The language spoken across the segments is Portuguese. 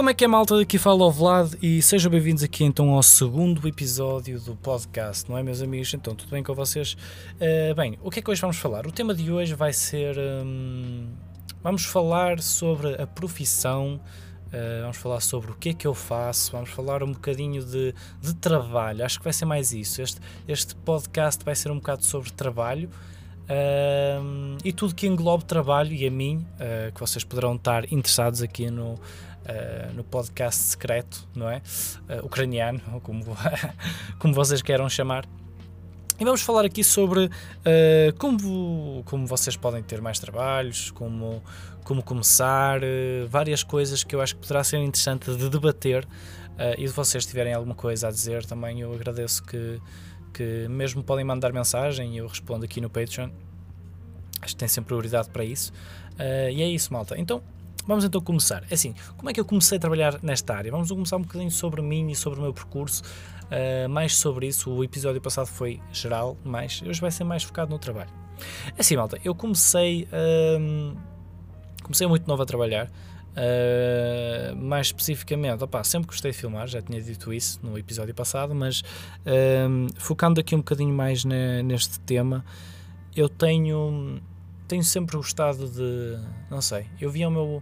como é que é malta? Daqui fala o Vlad e sejam bem-vindos aqui então ao segundo episódio do podcast, não é meus amigos? Então, tudo bem com vocês? Uh, bem, o que é que hoje vamos falar? O tema de hoje vai ser... Hum, vamos falar sobre a profissão, uh, vamos falar sobre o que é que eu faço, vamos falar um bocadinho de, de trabalho, acho que vai ser mais isso. Este, este podcast vai ser um bocado sobre trabalho, Uh, e tudo que englobe trabalho e a mim, uh, que vocês poderão estar interessados aqui no, uh, no podcast secreto, não é? ucraniano, ou como, como vocês queiram chamar. E vamos falar aqui sobre como, como vocês podem ter mais trabalhos, como, como começar, várias coisas que eu acho que poderá ser interessante de debater. e se vocês tiverem alguma coisa a dizer também, eu agradeço que que mesmo podem mandar mensagem e eu respondo aqui no Patreon. Acho que tem sempre prioridade para isso. Uh, e é isso, malta. Então, vamos então começar. É assim, como é que eu comecei a trabalhar nesta área? Vamos começar um bocadinho sobre mim e sobre o meu percurso. Uh, mais sobre isso, o episódio passado foi geral, mas hoje vai ser mais focado no trabalho. É assim, malta, eu comecei, uh, comecei muito novo a trabalhar. Uh, mais especificamente, opa, sempre gostei de filmar, já tinha dito isso no episódio passado, mas focando aqui um bocadinho mais ne, neste tema, eu tenho, tenho sempre gostado de. Não sei, eu via o meu,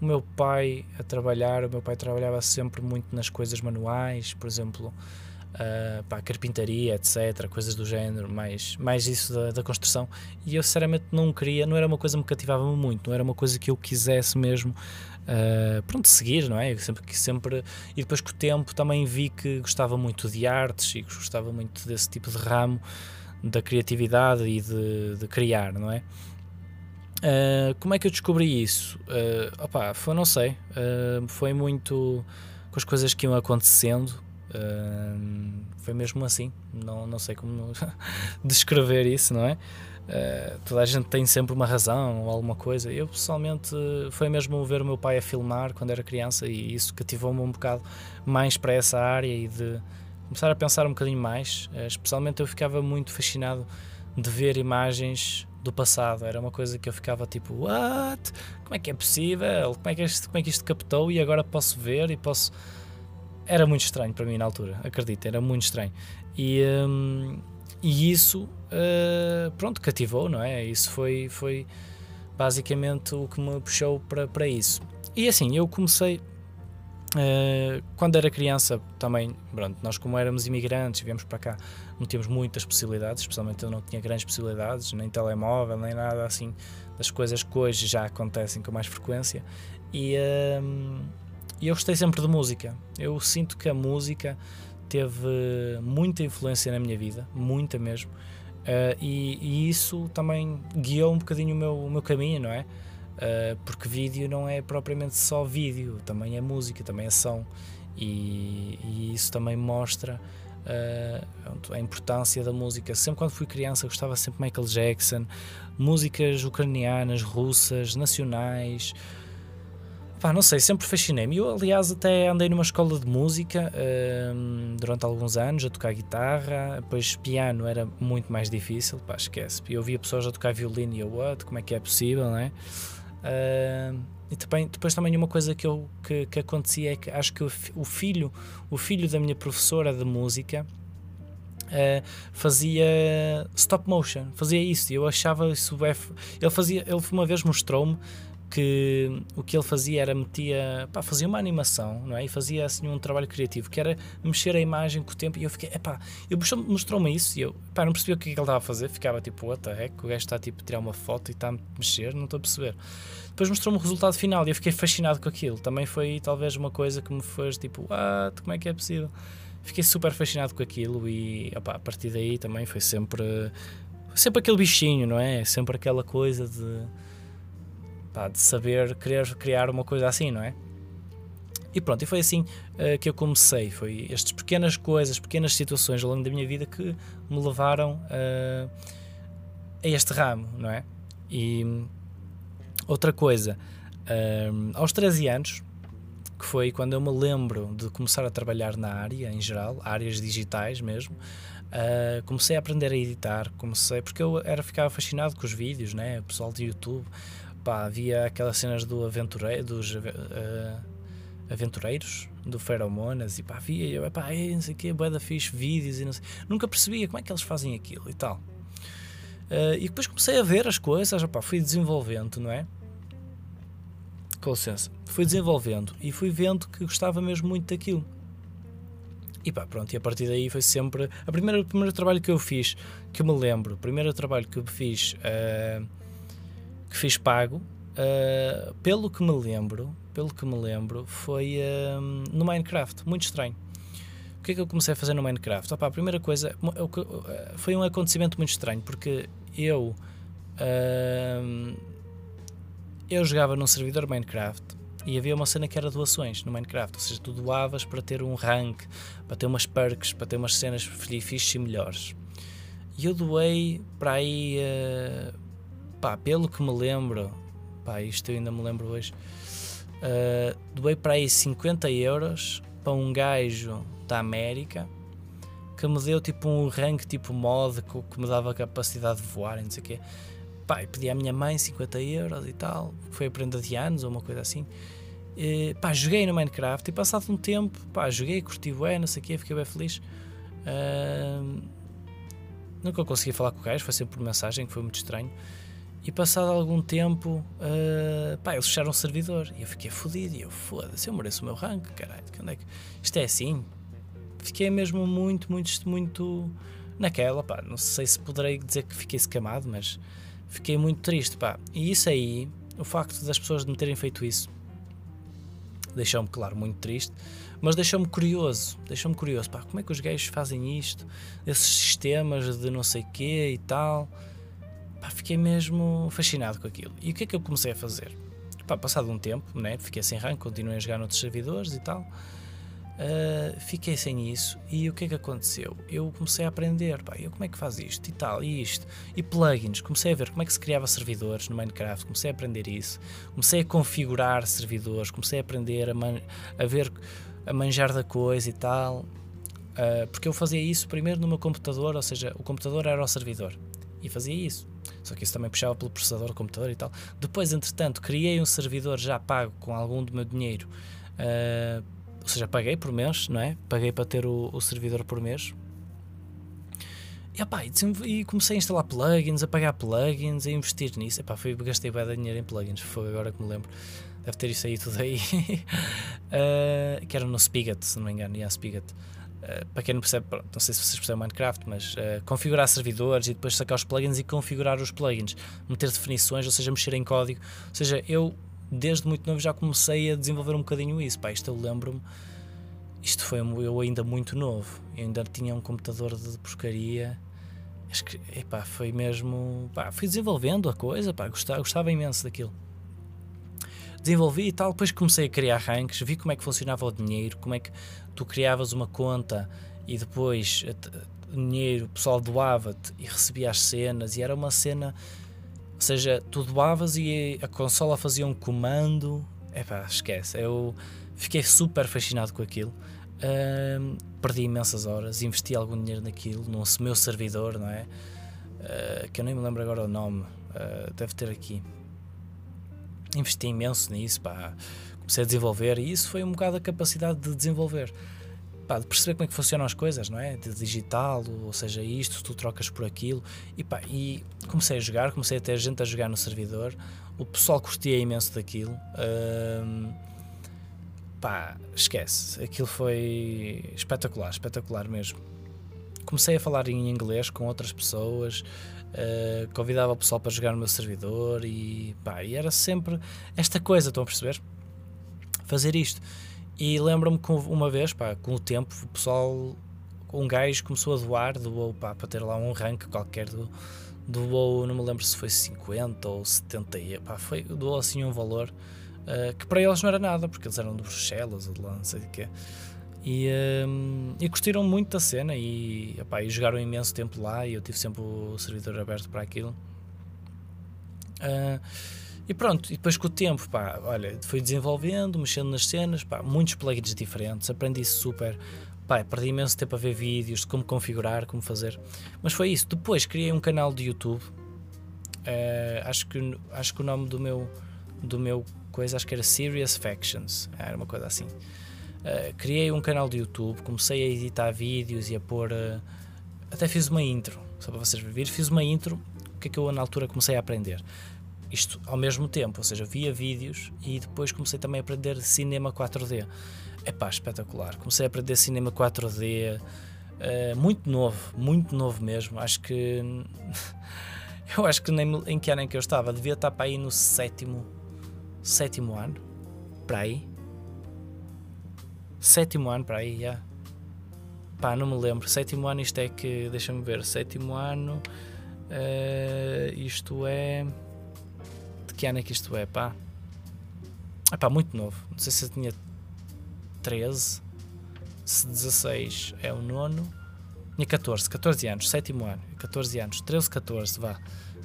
o meu pai a trabalhar, o meu pai trabalhava sempre muito nas coisas manuais, por exemplo. Uh, pá, carpintaria, etc., coisas do género, mais, mais isso da, da, construção. E eu sinceramente não queria, não era uma coisa que me cativava muito, não era uma coisa que eu quisesse mesmo, uh, pronto, seguir, não é? Eu sempre, que sempre. E depois com o tempo também vi que gostava muito de artes e gostava muito desse tipo de ramo da criatividade e de, de criar, não é? Uh, como é que eu descobri isso? Uh, opa, foi, não sei, uh, foi muito com as coisas que iam acontecendo, Uh, foi mesmo assim, não, não sei como descrever isso, não é? Toda a gente tem sempre uma razão ou alguma coisa. Eu pessoalmente foi mesmo ver o meu pai a filmar quando era criança e isso cativou-me um bocado mais para essa área e de começar a pensar um bocadinho mais. Especialmente eu ficava muito fascinado de ver imagens do passado. Era uma coisa que eu ficava tipo, what? Como é que é possível? Como é que, isto, como é que isto captou e agora posso ver e posso era muito estranho para mim na altura, acredito, era muito estranho. E, um, e isso, uh, pronto, cativou, não é? Isso foi, foi basicamente o que me puxou para, para isso. E assim, eu comecei. Uh, quando era criança também, pronto, nós como éramos imigrantes, viemos para cá, não tínhamos muitas possibilidades, especialmente eu não tinha grandes possibilidades, nem telemóvel, nem nada assim, das coisas que hoje já acontecem com mais frequência. E, uh, eu gostei sempre de música. Eu sinto que a música teve muita influência na minha vida, muita mesmo. Uh, e, e, isso também guiou um bocadinho o meu, o meu caminho, não é? Uh, porque vídeo não é propriamente só vídeo, também é música, também é som. E, e isso também mostra uh, a importância da música. Sempre quando fui criança gostava sempre de Michael Jackson, músicas ucranianas, russas, nacionais. Pá, não sei, sempre fascinei-me. Eu, aliás, até andei numa escola de música um, durante alguns anos a tocar guitarra, depois piano era muito mais difícil, pá, esquece. Eu via pessoas a tocar violino e eu, what, como é que é possível, não é? Uh, e também, depois também uma coisa que, eu, que, que acontecia é que acho que o, o filho, o filho da minha professora de música uh, fazia stop motion, fazia isso. E eu achava isso. Ele fazia, ele uma vez mostrou-me que o que ele fazia era metia, pá, fazia uma animação, não é? E fazia assim um trabalho criativo, que era mexer a imagem com o tempo, e eu fiquei, epá, ele mostrou-me isso, e eu, pá, não percebi o que, é que ele estava a fazer, ficava tipo, what the heck, o gajo está tipo a tirar uma foto e está a mexer, não estou a perceber. Depois mostrou-me o resultado final e eu fiquei fascinado com aquilo, também foi talvez uma coisa que me fez tipo, what, como é que é possível? Fiquei super fascinado com aquilo e, opá, a partir daí também foi sempre, sempre aquele bichinho, não é? Sempre aquela coisa de pá, de saber querer criar uma coisa assim, não é? E pronto, e foi assim uh, que eu comecei. Foi estas pequenas coisas, pequenas situações ao longo da minha vida que me levaram uh, a este ramo, não é? E outra coisa, uh, aos 13 anos, que foi quando eu me lembro de começar a trabalhar na área em geral, áreas digitais mesmo, comecei a aprender a editar, comecei, porque eu era, ficava fascinado com os vídeos, né? o pessoal de YouTube pá, havia aquelas cenas do aventureiro, dos uh, aventureiros do Feromonas e pá, via, eu, pá, é, não sei o quê, boeda fixe, vídeos e não sei. Nunca percebia como é que eles fazem aquilo e tal. Uh, e depois comecei a ver as coisas, pá, fui desenvolvendo, não é? Com licença, fui desenvolvendo e fui vendo que gostava mesmo muito daquilo. E pá, pronto, e a partir daí foi sempre. A primeira, o primeiro trabalho que eu fiz, que eu me lembro, o primeiro trabalho que eu fiz, uh, que fiz pago, uh, pelo que me lembro, pelo que me lembro, foi uh, no Minecraft, muito estranho. O que é que eu comecei a fazer no Minecraft? Opa, a primeira coisa foi um acontecimento muito estranho, porque eu eu jogava num servidor Minecraft e havia uma cena que era doações no Minecraft, ou seja, tu doavas para ter um rank, para ter umas perks, para ter umas cenas fixes e melhores. E eu doei para aí, uh, pá, pelo que me lembro, pá, isto eu ainda me lembro hoje, uh, doei para aí 50 euros para um gajo da América que me deu tipo um rank tipo mod que, que me dava capacidade de voar e não sei o quê. Pá, pedi à minha mãe 50 euros e tal, foi a prenda de anos ou uma coisa assim. E, pá, joguei no Minecraft e passado um tempo, pá, joguei, curti bem, não sei o quê, fiquei bem feliz. Uh, nunca consegui falar com o gajo, foi sempre por mensagem, que foi muito estranho. E passado algum tempo, uh, pá, eles fecharam o servidor e eu fiquei fodido. E eu, foda-se, eu mereço o meu rank, caralho, é que... isto é assim? Fiquei mesmo muito, muito, muito naquela, pá, não sei se poderei dizer que fiquei escamado, mas fiquei muito triste, pá. E isso aí, o facto das pessoas me terem feito isso, deixou-me, claro, muito triste, mas deixou-me curioso, deixou-me curioso, pá, como é que os gays fazem isto, esses sistemas de não sei quê e tal, pá, fiquei mesmo fascinado com aquilo. E o que é que eu comecei a fazer? Pá, passado um tempo, né, fiquei sem rank, continuei a jogar noutros servidores e tal, Uh, fiquei sem isso e o que é que aconteceu? Eu comecei a aprender, pá, eu como é que faz isto e tal, e isto, e plugins, comecei a ver como é que se criava servidores no Minecraft, comecei a aprender isso, comecei a configurar servidores, comecei a aprender a, man a ver, a manjar da coisa e tal, uh, porque eu fazia isso primeiro no meu computador, ou seja, o computador era o servidor, e fazia isso. Só que isso também puxava pelo processador do computador e tal. Depois, entretanto, criei um servidor já pago com algum do meu dinheiro uh, ou seja, paguei por mês, não é? Paguei para ter o, o servidor por mês. E, opa, e comecei a instalar plugins, a pagar plugins, a investir nisso. Epá, fui, gastei bem dinheiro em plugins, foi agora que me lembro. Deve ter isso aí tudo aí. uh, que era no Spigot, se não me engano, e a Spigot. Uh, para quem não percebe, não sei se vocês percebem Minecraft, mas uh, configurar servidores e depois sacar os plugins e configurar os plugins, meter definições, ou seja, mexer em código. Ou seja, eu desde muito novo já comecei a desenvolver um bocadinho isso. Pá, isto eu lembro-me, isto foi eu ainda muito novo, eu ainda tinha um computador de porcaria. Acho que, epá, foi mesmo. Pá, fui desenvolvendo a coisa, pá, gostava, gostava imenso daquilo. Desenvolvi e tal, depois comecei a criar ranks, vi como é que funcionava o dinheiro, como é que tu criavas uma conta e depois o dinheiro, o pessoal doava-te e recebia as cenas, e era uma cena ou seja, tu doavas e a consola fazia um comando. Epá, esquece. Eu fiquei super fascinado com aquilo. Perdi imensas horas, investi algum dinheiro naquilo, no meu servidor, não é? Uh, que eu nem me lembro agora o nome, uh, deve ter aqui. Investi imenso nisso, pá. comecei a desenvolver e isso foi um bocado a capacidade de desenvolver pá, de perceber como é que funcionam as coisas, não é? De digital, ou seja, isto, tu trocas por aquilo. E, pá, e comecei a jogar, comecei a ter gente a jogar no servidor. O pessoal curtia imenso daquilo. Um, pá, esquece. Aquilo foi espetacular, espetacular mesmo. Comecei a falar em inglês com outras pessoas. Uh, convidava o pessoal para jogar no meu servidor e, pá, e era sempre esta coisa, estão a perceber? Fazer isto. E lembro-me que uma vez, pá, com o tempo, o pessoal, um gajo começou a doar, doou pá, para ter lá um rank qualquer, do, doou, não me lembro se foi 50 ou 70, pá, foi, doou assim um valor uh, que para eles não era nada, porque eles eram de Bruxelas ou de lá, não sei o quê. E, um, e curtiram muito da cena e, epá, e jogaram imenso tempo lá e eu tive sempre o servidor aberto para aquilo. Uh, e pronto, e depois com o tempo, pá, olha, fui desenvolvendo, mexendo nas cenas, pá, muitos plugins diferentes, aprendi super, pá, perdi imenso tempo a ver vídeos de como configurar, como fazer, mas foi isso. Depois criei um canal de YouTube, uh, acho, que, acho que o nome do meu, do meu coisa, acho que era Serious Factions, era uma coisa assim. Uh, criei um canal de YouTube, comecei a editar vídeos e a pôr. Uh, até fiz uma intro, só para vocês verem. Fiz uma intro, o que é que eu na altura comecei a aprender? Isto ao mesmo tempo, ou seja, via vídeos e depois comecei também a aprender cinema 4D. É pá, espetacular. Comecei a aprender cinema 4D, uh, muito novo, muito novo mesmo. Acho que. eu acho que nem em que ano em que eu estava, devia estar para aí no sétimo, sétimo ano, para aí sétimo ano para aí, já. Pá, não me lembro. Sétimo ano, isto é que. Deixa-me ver. Sétimo ano. Uh, isto é. De que ano é que isto é, pá? É pá, muito novo. Não sei se eu tinha 13. Se 16 é o nono. Tinha 14, 14 anos, sétimo ano, 14 anos, 13, 14, vá,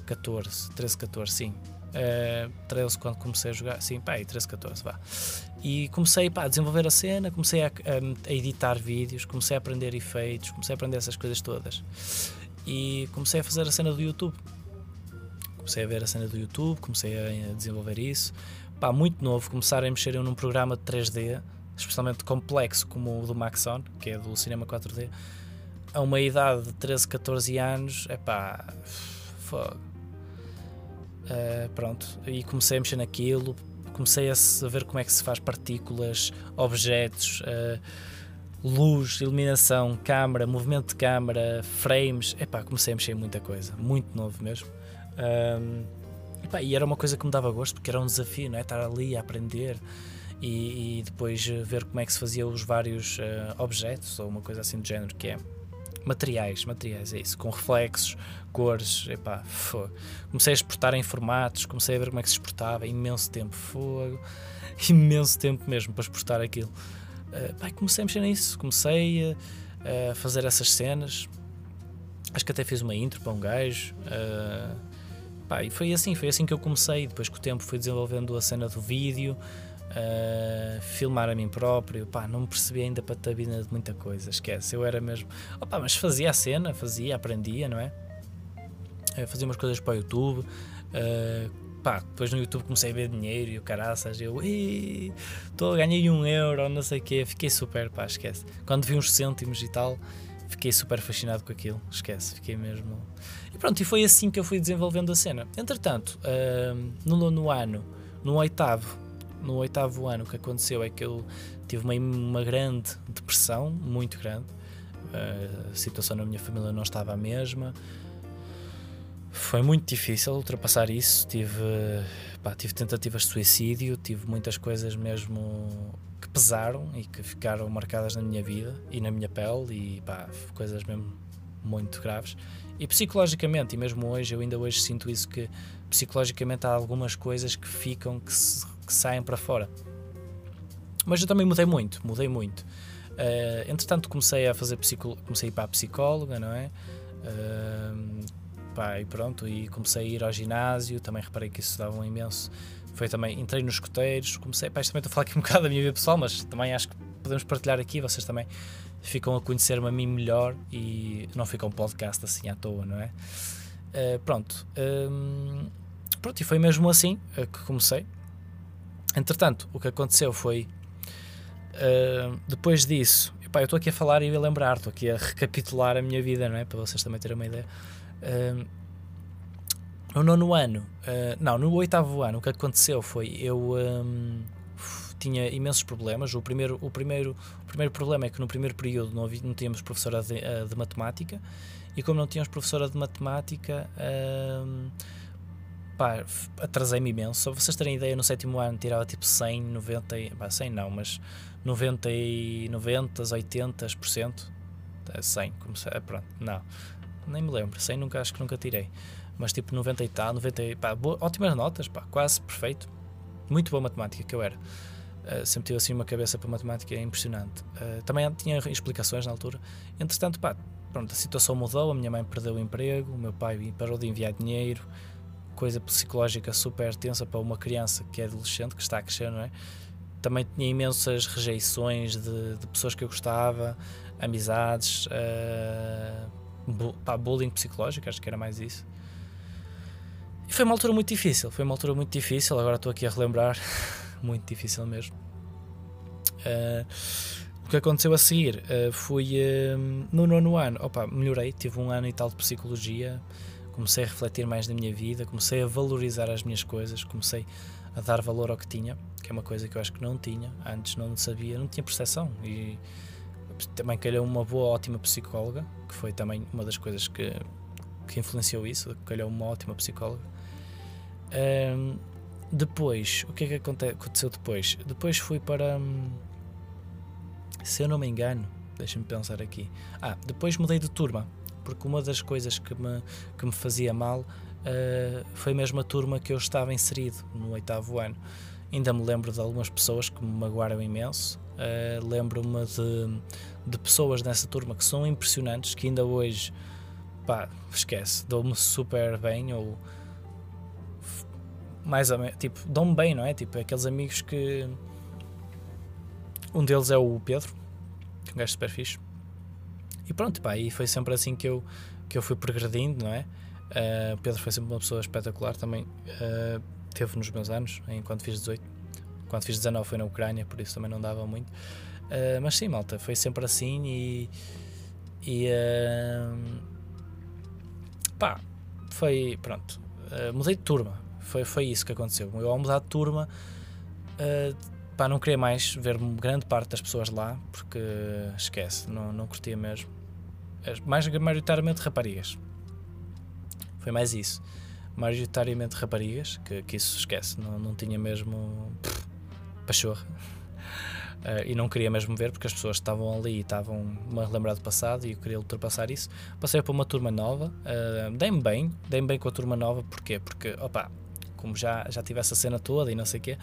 14, 13, 14, sim, uh, 13 quando comecei a jogar, sim, pá, 13, 14, vá. E comecei pá, a desenvolver a cena, comecei a, a, a, editar vídeos, comecei a aprender efeitos, comecei a aprender essas coisas todas. E comecei a fazer a cena do YouTube. Comecei a ver a cena do YouTube, comecei a desenvolver isso. Pá, muito novo, começar a mexer num programa de 3D, especialmente complexo como o do Maxon, que é do cinema 4D, a uma idade de 13, 14 anos, é pá, fogo. Uh, pronto, e comecei a mexer naquilo, comecei a ver como é que se faz partículas, objetos, uh, luz, iluminação, câmara, movimento de câmara, frames. Epá, comecei a mexer em muita coisa, muito novo mesmo. Um, epá, e era uma coisa que me dava gosto porque era um desafio, não é? Estar ali a aprender e, e depois ver como é que se fazia os vários uh, objetos ou uma coisa assim do género que é materiais, materiais, é isso, com reflexos, cores, epá, fogo. Comecei a exportar em formatos, comecei a ver como é que se exportava, imenso tempo, fogo, imenso tempo mesmo para exportar aquilo. Uh, comecei a mexer nisso, comecei a, a, fazer essas cenas, acho que até fiz uma intro para um gajo, uh, pá, e foi assim, foi assim que eu comecei, depois com o tempo fui desenvolvendo a cena do vídeo, Uh, filmar a mim próprio, pá, não me percebi ainda para a vida de muita coisa, esquece, eu era mesmo, opa, mas fazia a cena, fazia, aprendia, não é? Uh, fazia umas coisas para o YouTube, uh, pá, depois no YouTube comecei a ver dinheiro e o caraças, eu, estou ganhei um euro, não sei o quê, fiquei super, pá, esquece. Quando vi uns cêntimos e tal, fiquei super fascinado com aquilo, esquece, fiquei mesmo. E pronto, e foi assim que eu fui desenvolvendo a cena. Entretanto, no nono ano, no oitavo, no oitavo ano o que aconteceu é que eu tive uma, uma grande depressão, muito grande. a situação na minha família não estava a mesma. Foi muito difícil ultrapassar isso. Tive, pá, tive tentativas de suicídio, tive muitas coisas mesmo que pesaram e que ficaram marcadas na minha vida e na minha pele e pá, coisas mesmo muito graves. E psicologicamente, e mesmo hoje, eu ainda hoje sinto isso que psicologicamente há algumas coisas que ficam que se que saem para fora. Mas eu também mudei muito, mudei muito. Uh, entretanto, comecei a fazer comecei a ir para a psicóloga, não é? Uh, pá, e pronto, e comecei a ir ao ginásio, também reparei que isso dava um imenso. Foi também, entrei nos escoteiros, comecei, pá, isto também estou a falar aqui um bocado da minha vida pessoal, mas também acho que podemos partilhar aqui, vocês também ficam a conhecer-me a mim melhor e não fica um podcast assim à toa, não é? Uh, pronto, pronto, e foi mesmo assim que comecei. Entretanto, o que aconteceu foi uh, depois disso, epá, eu estou aqui a falar e a lembrar, estou aqui a recapitular a minha vida, não é? Para vocês também terem uma ideia. Uh, no nono ano, uh, não, no oitavo ano, o que aconteceu foi eu um, tinha imensos problemas. O primeiro, o, primeiro, o primeiro problema é que no primeiro período não, havia, não tínhamos professora de, de, matemática, e como não tínhamos professora de matemática. Uh, pá, atrasei-me imenso. Só vocês terem ideia, no sétimo ano tirava tipo 100, 90, pá, 100 não, mas 90, 90 80%. 100, como se, pronto, não, nem me lembro, 100 nunca, acho que nunca tirei. Mas tipo 90 e tal, 90 pá, boa, ótimas notas, pá, quase perfeito. Muito boa matemática que eu era. Uh, sempre tive assim uma cabeça para matemática impressionante. Uh, também tinha explicações na altura. Entretanto, pá, pronto, a situação mudou, a minha mãe perdeu o emprego, o meu pai parou de enviar dinheiro, coisa psicológica super tensa para uma criança que é adolescente, que está a crescer, não é? Também tinha imensas rejeições de, de pessoas que eu gostava, amizades, uh, bu pá, bullying psicológico, acho que era mais isso. e foi uma altura muito difícil, foi uma altura muito difícil, agora estou aqui a relembrar, muito difícil mesmo. Uh, o que aconteceu a seguir uh, fui uh, no nono ano, opa, melhorei, tive um ano e tal de psicologia, comecei a refletir mais na minha vida, comecei a valorizar as minhas coisas, comecei a dar valor ao que tinha, que é uma coisa que eu acho que não tinha, antes não sabia, não tinha percepção e também calhou uma boa, ótima psicóloga, que foi também uma das coisas que, que influenciou isso, calhou uma ótima psicóloga. Um, depois, o que é que aconteceu depois? Depois fui para. Hum, se eu não me engano, deixa-me pensar aqui. Ah, depois mudei de turma, porque uma das coisas que me, que me fazia mal uh, foi mesmo a turma que eu estava inserido no oitavo ano. Ainda me lembro de algumas pessoas que me magoaram imenso. Uh, Lembro-me de, de pessoas nessa turma que são impressionantes, que ainda hoje, pá, esquece, dou-me super bem ou mais ou menos, tipo, dão-me bem, não é? Tipo, aqueles amigos que. Um deles é o Pedro, que é um gajo super fixe. E pronto, pá, e foi sempre assim que eu, que eu fui progredindo, não é? Uh, Pedro foi sempre uma pessoa espetacular também. Uh, teve nos meus anos, enquanto fiz 18. Quando fiz 19 foi na Ucrânia, por isso também não dava muito. Uh, mas sim, malta, foi sempre assim e. E. pá, foi. Pronto. mudei de turma foi, foi isso que aconteceu. Eu, ao mudar de turma, uh, pá, não queria mais ver grande parte das pessoas lá, porque esquece, não, não curtia mesmo. Mais maioritariamente raparigas. Foi mais isso. Maioritariamente raparigas, que, que isso esquece, não, não tinha mesmo pachorra. Uh, e não queria mesmo ver porque as pessoas estavam ali e estavam-me a lembrar do passado e eu queria ultrapassar isso. Passei para uma turma nova, uh, dei-me bem, dei-me bem com a turma nova, porquê? Porque, opa, como já, já tive essa cena toda e não sei o quê,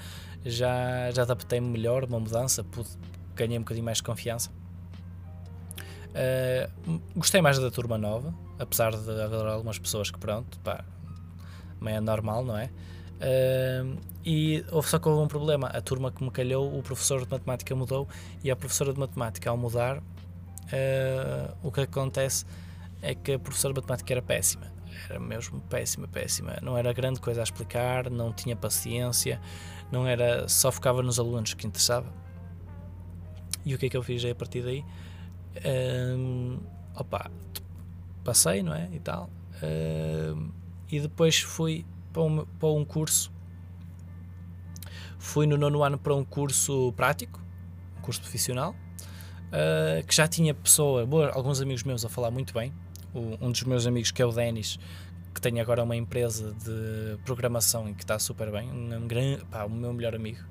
já, já adaptei-me melhor, uma mudança, pude, ganhei um bocadinho mais de confiança. Uh, gostei mais da turma nova, apesar de haver algumas pessoas que, pronto, pá, meio é normal, não é? Uh, e houve só que houve um problema. A turma que me calhou, o professor de matemática mudou e a professora de matemática, ao mudar, uh, o que acontece é que a professora de matemática era péssima era mesmo péssima, péssima. Não era grande coisa a explicar, não tinha paciência, não era só focava nos alunos que interessava. E o que é que eu fiz aí a partir daí? Um, opa, passei, não é? E tal. Um, e depois fui para um, para um curso. Fui no nono ano para um curso prático, um curso profissional, uh, que já tinha pessoa, boa, alguns amigos meus a falar muito bem, um dos meus amigos, que é o Denis, que tem agora uma empresa de programação e que está super bem, um, um pá, o meu melhor amigo,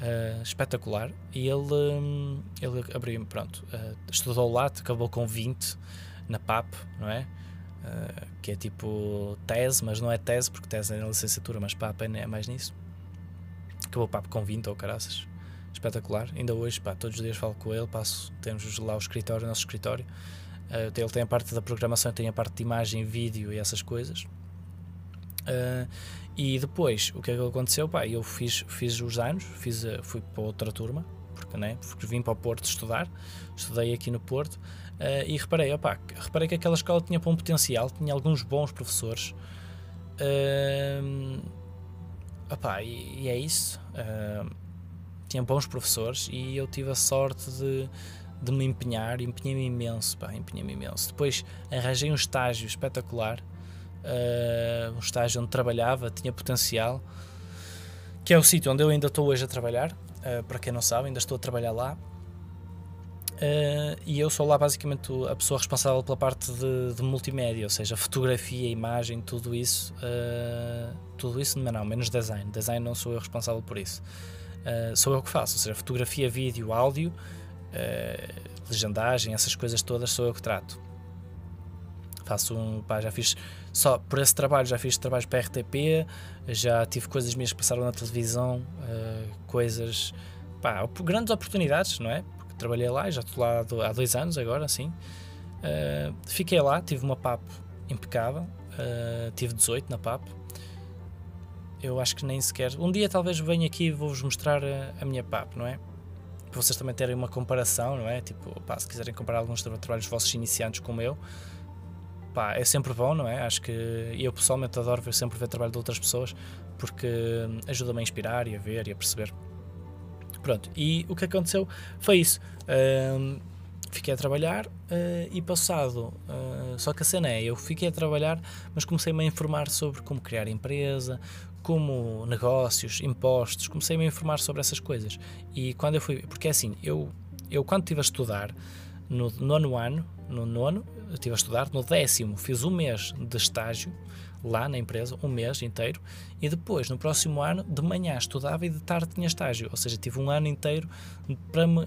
uh, espetacular. E ele, um, ele abriu, pronto, uh, estudou lá, acabou com 20 na PAP, não é? Uh, que é tipo tese, mas não é tese, porque tese é na licenciatura, mas PAP é, é mais nisso. Acabou PAP com 20 ou caraças. Espetacular. Ainda hoje, pá, todos os dias falo com ele, passo, temos lá o escritório, o nosso escritório Uh, ele tem a parte da programação, tem a parte de imagem, vídeo e essas coisas. Uh, e depois, o que é que aconteceu? Pá, eu fiz, fiz os anos, fiz, uh, fui para outra turma, porque, né, porque vim para o Porto estudar, estudei aqui no Porto uh, e reparei, opa, reparei que aquela escola tinha bom potencial, tinha alguns bons professores. Uh, opa, e, e é isso. tinha bons professores e eu tive a sorte de de me empenhar, empenhei-me imenso, empenhei-me imenso. Depois arranjei um estágio espetacular, uh, um estágio onde trabalhava, tinha potencial, que é o sítio onde eu ainda estou hoje a trabalhar, uh, para quem não sabe, ainda estou a trabalhar lá. Uh, e eu sou lá basicamente a pessoa responsável pela parte de, de multimédia, ou seja, fotografia, imagem, tudo isso. Uh, tudo isso, não, não, menos design. Design não sou eu responsável por isso. Uh, sou eu que faço, ou seja, fotografia, vídeo, áudio legendagem, essas coisas todas sou eu que trato. Faço um, pá, já fiz só por esse trabalho, já fiz trabalhos para a RTP, já tive coisas minhas que passaram na televisão, uh, coisas, pá, grandes oportunidades, não é? Porque trabalhei lá, já estou lá há dois anos agora, assim. Uh, fiquei lá, tive uma PAP impecável, uh, tive 18 na PAP. Eu acho que nem sequer. Um dia talvez venha aqui e vou-vos mostrar a, a minha PAP, não é? para vocês também terem uma comparação, não é? Tipo, pá, se quiserem comparar alguns trabalhos vossos iniciantes como eu, pá, é sempre bom, não é? Acho que eu pessoalmente adoro ver, sempre ver trabalho de outras pessoas porque ajuda-me a inspirar e a ver e a perceber. Pronto, e o que aconteceu foi isso. Uh, fiquei a trabalhar uh, e passado, uh, só que a cena é, eu fiquei a trabalhar, mas comecei-me a informar sobre como criar empresa, como negócios, impostos, comecei-me a informar sobre essas coisas. E quando eu fui, porque é assim, eu, eu quando estive a estudar, no nono ano, no nono, estive a estudar, no décimo fiz um mês de estágio, lá na empresa, um mês inteiro, e depois, no próximo ano, de manhã estudava e de tarde tinha estágio. Ou seja, tive um ano inteiro para me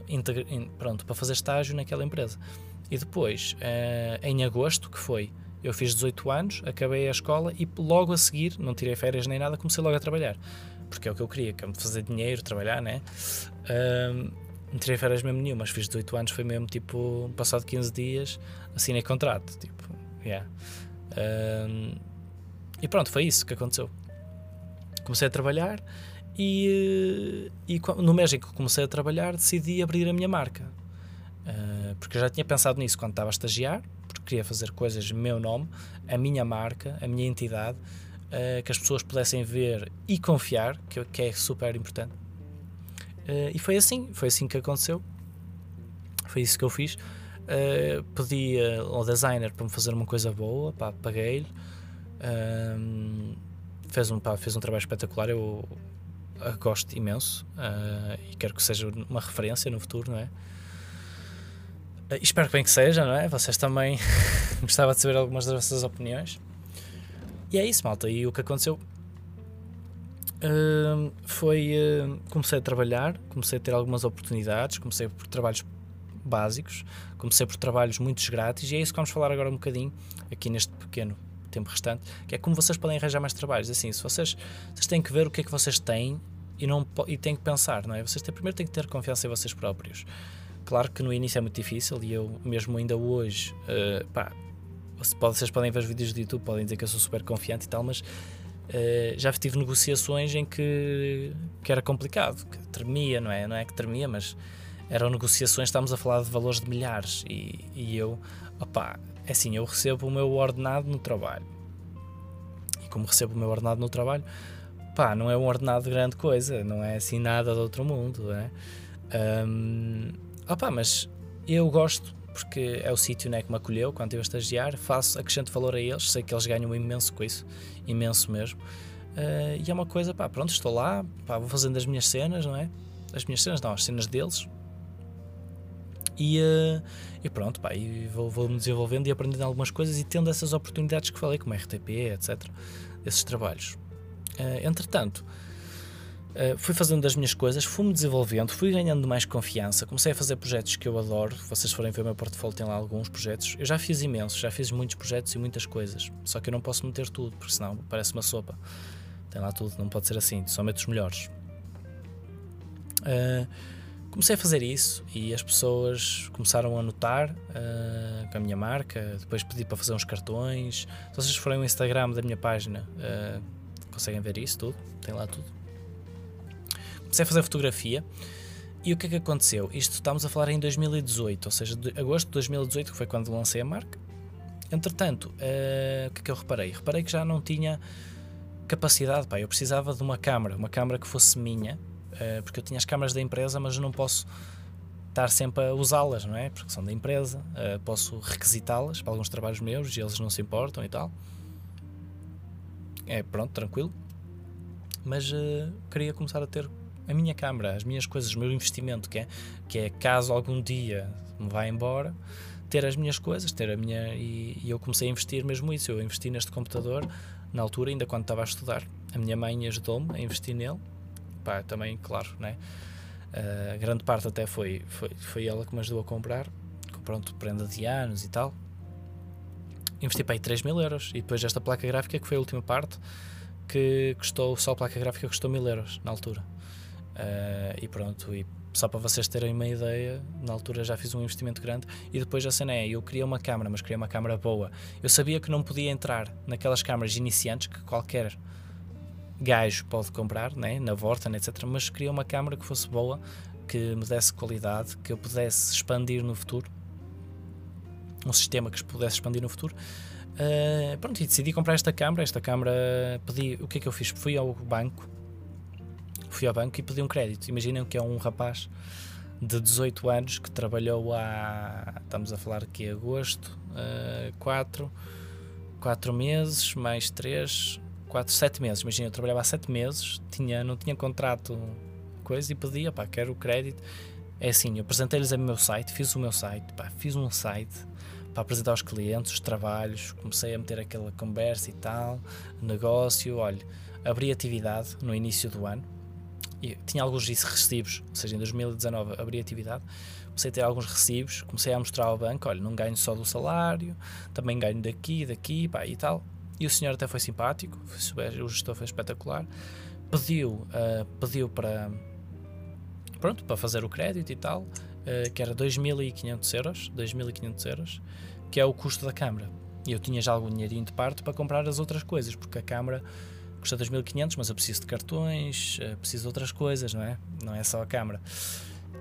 pronto, para fazer estágio naquela empresa. E depois, uh, em agosto, que foi, eu fiz 18 anos, acabei a escola e logo a seguir, não tirei férias nem nada, comecei logo a trabalhar. Porque é o que eu queria, que é fazer dinheiro, trabalhar, né? Uh, não tirei férias mesmo nenhuma, mas fiz 18 anos, foi mesmo tipo, passado 15 dias, assinei contrato. Tipo, yeah. Uh, e pronto, foi isso que aconteceu. Comecei a trabalhar e, e no mês em que comecei a trabalhar decidi abrir a minha marca. Uh, porque eu já tinha pensado nisso quando estava a estagiar, porque queria fazer coisas meu nome, a minha marca, a minha entidade, uh, que as pessoas pudessem ver e confiar, que, que é super importante. Uh, e foi assim, foi assim que aconteceu. Foi isso que eu fiz. pedi ao designer para me fazer uma coisa boa, paguei-lhe. Um, fez, um, pá, fez um trabalho espetacular, eu gosto imenso uh, e quero que seja uma referência no futuro, não é? Uh, espero bem que seja, não é? Vocês também gostava de saber algumas das vossas opiniões. E é isso, malta. E o que aconteceu uh, foi. comecei a trabalhar, comecei a ter algumas oportunidades, comecei por trabalhos básicos, comecei por trabalhos muito grátis, e é isso que vamos falar agora um bocadinho aqui neste pequeno tempo restante, que é como vocês podem arranjar mais trabalhos. Assim, se vocês, vocês têm que ver o que é que vocês têm e, não, e têm que pensar, não é? Vocês têm, primeiro têm que ter confiança em vocês próprios. Claro que no início é muito difícil e eu, mesmo ainda hoje, uh, pá, vocês podem ver os vídeos do YouTube, podem dizer que eu sou super confiante e tal, mas uh, já tive negociações em que, que era complicado, que tremia, não é? Não é que tremia, mas eram negociações, estamos a falar de valores de milhares e, e eu, opá, é assim, eu recebo o meu ordenado no trabalho. E como recebo o meu ordenado no trabalho, pá, não é um ordenado de grande coisa, não é assim nada do outro mundo, né? Um, opá, mas eu gosto porque é o sítio né, que me acolheu quando a estagiar, faço, acrescento valor a eles, sei que eles ganham imenso com isso, imenso mesmo. Uh, e é uma coisa, pá, pronto, estou lá, pá, vou fazendo as minhas cenas, não é? As minhas cenas, não, as cenas deles, e, uh, e pronto, pá, e vou, vou me desenvolvendo e aprendendo algumas coisas e tendo essas oportunidades que falei, como RTP, etc., esses trabalhos. Uh, entretanto, uh, fui fazendo as minhas coisas, fui-me desenvolvendo, fui ganhando mais confiança, comecei a fazer projetos que eu adoro. Vocês forem ver o meu portfólio, tem lá alguns projetos. Eu já fiz imensos, já fiz muitos projetos e muitas coisas, só que eu não posso meter tudo, porque senão parece uma sopa. Tem lá tudo, não pode ser assim, só meto os melhores. Uh, comecei a fazer isso e as pessoas começaram a notar uh, com a minha marca. Depois pedi para fazer uns cartões. Se vocês forem ao Instagram da minha página, uh, conseguem ver isso tudo, tem lá tudo. Comecei a fazer fotografia. E o que é que aconteceu? Isto estamos a falar em 2018, ou seja, de agosto de 2018, que foi quando lancei a marca. Entretanto, uh, o que é que eu reparei? Reparei que já não tinha capacidade, pá, eu precisava de uma câmara, uma câmara que fosse minha, uh, porque eu tinha as câmaras da empresa, mas não posso estar sempre a usá-las, não é? Porque são da empresa, uh, posso requisitá-las para alguns trabalhos meus e eles não se importam e tal. É pronto, tranquilo. Mas queria começar a ter a minha câmara, as minhas coisas, o meu investimento, que é, que é caso algum dia me vá embora, ter as minhas coisas, ter a minha. E, e, eu comecei a investir mesmo isso. Eu investi neste computador na altura, ainda quando estava a estudar. A minha mãe ajudou-me a investir nele pá, também, claro, né? Uh, grande parte até foi, foi, foi ela que me ajudou a comprar, pronto, prenda de anos e tal. Investi para aí 3 mil euros e depois esta placa gráfica, que foi a última parte, que custou, só a placa gráfica custou mil euros na altura. Uh, e pronto, e só para vocês terem uma ideia, na altura já fiz um investimento grande e depois a cena é, eu queria uma câmera, mas queria uma câmera boa. Eu sabia que não podia entrar naquelas câmaras iniciantes que qualquer gajo pode comprar, né, na Vorten, etc. Mas queria uma câmera que fosse boa, que me desse qualidade, que eu pudesse expandir no futuro, um sistema que pudesse expandir no futuro. Uh, pronto, e decidi comprar esta câmara. Esta câmara pedi. O que é que eu fiz? Fui ao banco, fui ao banco e pedi um crédito. Imaginem que é um rapaz de 18 anos que trabalhou há. Estamos a falar aqui agosto, 4, uh, 4 meses, mais 3, 4, 7 meses. Imagina, eu trabalhava há 7 meses, tinha, não tinha contrato, coisa, e pedi, pá, quero o crédito. É assim, eu apresentei-lhes o meu site, fiz o meu site, pá, fiz um site para apresentar aos clientes os trabalhos, comecei a meter aquela conversa e tal, negócio, olha, abri atividade no início do ano, tinha alguns recibos, ou seja, em 2019 abri atividade, comecei a ter alguns recibos, comecei a mostrar ao banco, olha, não ganho só do salário, também ganho daqui, daqui, pá, e tal, e o senhor até foi simpático, o gestor foi espetacular, pediu, uh, pediu para pronto, para fazer o crédito e tal, uh, que era 2.500 euros, 2.500 euros, que é o custo da câmara. E eu tinha já algum dinheirinho de parte para comprar as outras coisas, porque a câmara custa 2.500, mas eu preciso de cartões, uh, preciso de outras coisas, não é? Não é só a câmara.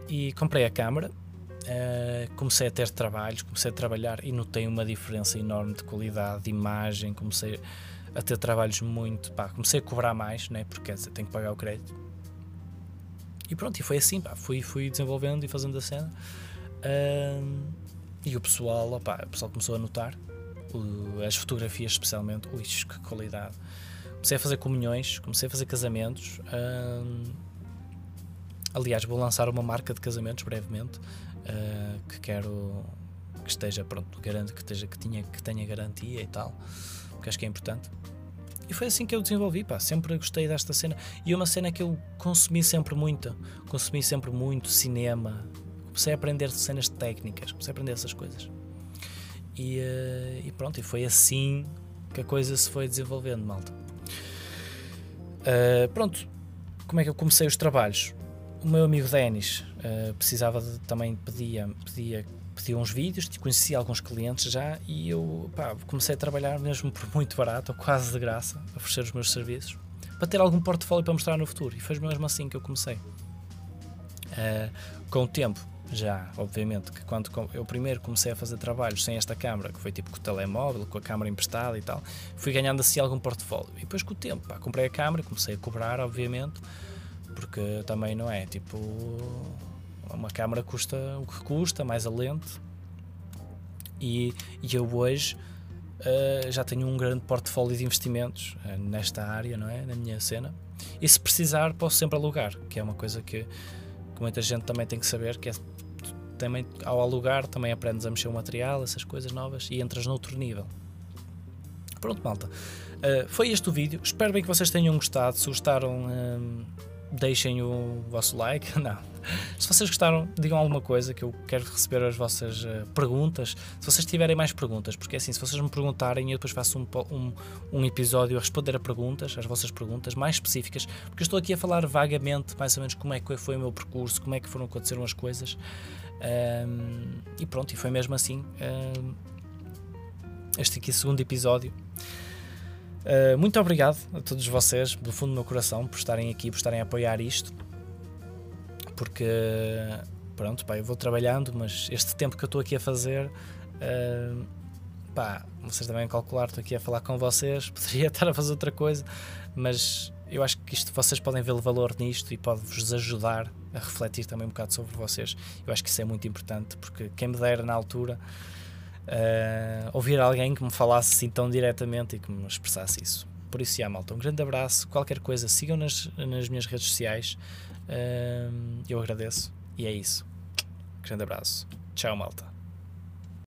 E comprei a câmara, uh, comecei a ter trabalhos, comecei a trabalhar e notei uma diferença enorme de qualidade, de imagem, comecei a ter trabalhos muito, pá, comecei a cobrar mais, né? porque tenho que pagar o crédito e pronto, e foi assim, pá, fui, fui desenvolvendo e fazendo a cena. e o pessoal, opá, o pessoal começou a notar, o, as fotografias especialmente, ui, que qualidade. Comecei a fazer comunhões, comecei a fazer casamentos. aliás, vou lançar uma marca de casamentos brevemente, uh, que quero que esteja, pronto, garante que, esteja, que, tinha, que tenha garantia e tal, porque acho que é importante. E foi assim que eu desenvolvi, pá. Sempre gostei desta cena. E é uma cena que eu consumi sempre muito. Consumi sempre muito cinema. Comecei a aprender cenas técnicas. Comecei a aprender essas coisas. E, uh, e pronto, e foi assim que a coisa se foi desenvolvendo, malta. Uh, pronto, como é que eu comecei os trabalhos? O meu amigo Denis uh, precisava de, também pedia, pedia pediu uns vídeos, conheci alguns clientes já e eu pá, comecei a trabalhar mesmo por muito barato, ou quase de graça, a oferecer os meus serviços, para ter algum portfólio para mostrar no futuro. E foi mesmo assim que eu comecei. Uh, com o tempo, já, obviamente, que quando eu primeiro comecei a fazer trabalhos sem esta câmera, que foi tipo com o telemóvel, com a câmera emprestada e tal, fui ganhando assim algum portfólio. E depois com o tempo, pá, comprei a câmera, comecei a cobrar, obviamente, porque também não é tipo uma câmara custa o que custa, mais a lente. E, e eu hoje uh, já tenho um grande portfólio de investimentos uh, nesta área, não é? Na minha cena. E se precisar, posso sempre alugar, que é uma coisa que, que muita gente também tem que saber, que é também ao alugar também aprendes a mexer o material, essas coisas novas e entras noutro nível. Pronto, malta. Uh, foi este o vídeo. Espero bem que vocês tenham gostado. Se gostaram, deixem o vosso like. Não. Se vocês gostaram, digam alguma coisa que eu quero receber as vossas uh, perguntas. Se vocês tiverem mais perguntas, porque é assim, se vocês me perguntarem, eu depois faço um, um, um, episódio a responder a perguntas, as vossas perguntas mais específicas, porque eu estou aqui a falar vagamente, mais ou menos, como é que foi o meu percurso, como é que foram aconteceram as coisas. E pronto, e foi mesmo assim. Este aqui o segundo episódio. Uh, muito obrigado a todos vocês, do fundo do meu coração, por estarem aqui, por estarem a apoiar isto. Porque, pronto, pá, eu vou trabalhando, mas este tempo que eu estou aqui a fazer, uh, pá, vocês também calcular, estou aqui a falar com vocês, poderia estar a fazer outra coisa, mas eu acho que isto vocês podem ver valor nisto e pode-vos ajudar a refletir também um bocado sobre vocês. Eu acho que isso é muito importante, porque quem me dera na altura uh, ouvir alguém que me falasse assim tão diretamente e que me expressasse isso. Por isso, já, malta, um grande abraço. Qualquer coisa, sigam nas, nas minhas redes sociais. Eu agradeço. E é isso. Grande abraço. Tchau, malta.